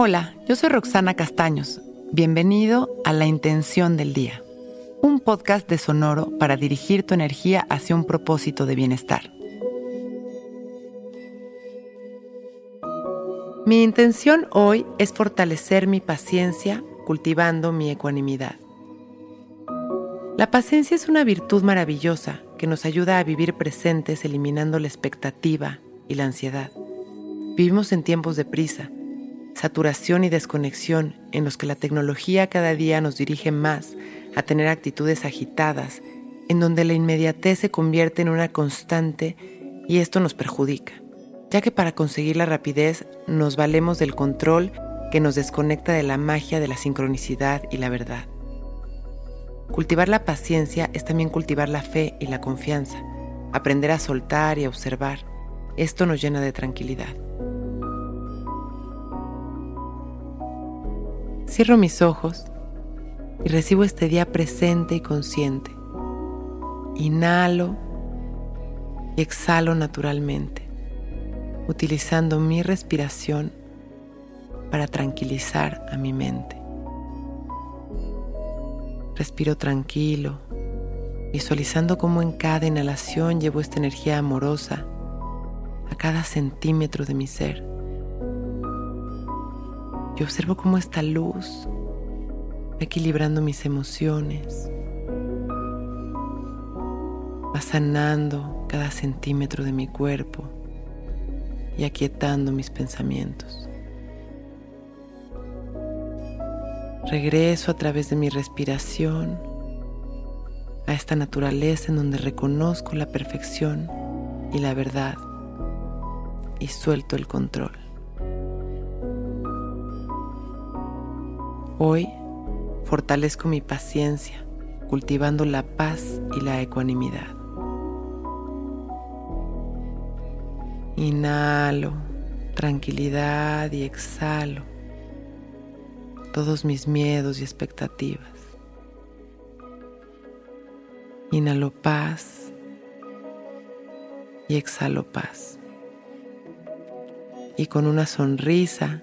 Hola, yo soy Roxana Castaños. Bienvenido a La Intención del Día, un podcast de Sonoro para dirigir tu energía hacia un propósito de bienestar. Mi intención hoy es fortalecer mi paciencia cultivando mi ecuanimidad. La paciencia es una virtud maravillosa que nos ayuda a vivir presentes eliminando la expectativa y la ansiedad. Vivimos en tiempos de prisa, saturación y desconexión en los que la tecnología cada día nos dirige más a tener actitudes agitadas, en donde la inmediatez se convierte en una constante y esto nos perjudica, ya que para conseguir la rapidez nos valemos del control que nos desconecta de la magia de la sincronicidad y la verdad. Cultivar la paciencia es también cultivar la fe y la confianza, aprender a soltar y a observar. Esto nos llena de tranquilidad. Cierro mis ojos y recibo este día presente y consciente. Inhalo y exhalo naturalmente, utilizando mi respiración para tranquilizar a mi mente. Respiro tranquilo, visualizando cómo en cada inhalación llevo esta energía amorosa a cada centímetro de mi ser. Y observo cómo esta luz va equilibrando mis emociones, va sanando cada centímetro de mi cuerpo y aquietando mis pensamientos. Regreso a través de mi respiración a esta naturaleza en donde reconozco la perfección y la verdad y suelto el control. Hoy fortalezco mi paciencia cultivando la paz y la ecuanimidad. Inhalo tranquilidad y exhalo todos mis miedos y expectativas. Inhalo paz y exhalo paz. Y con una sonrisa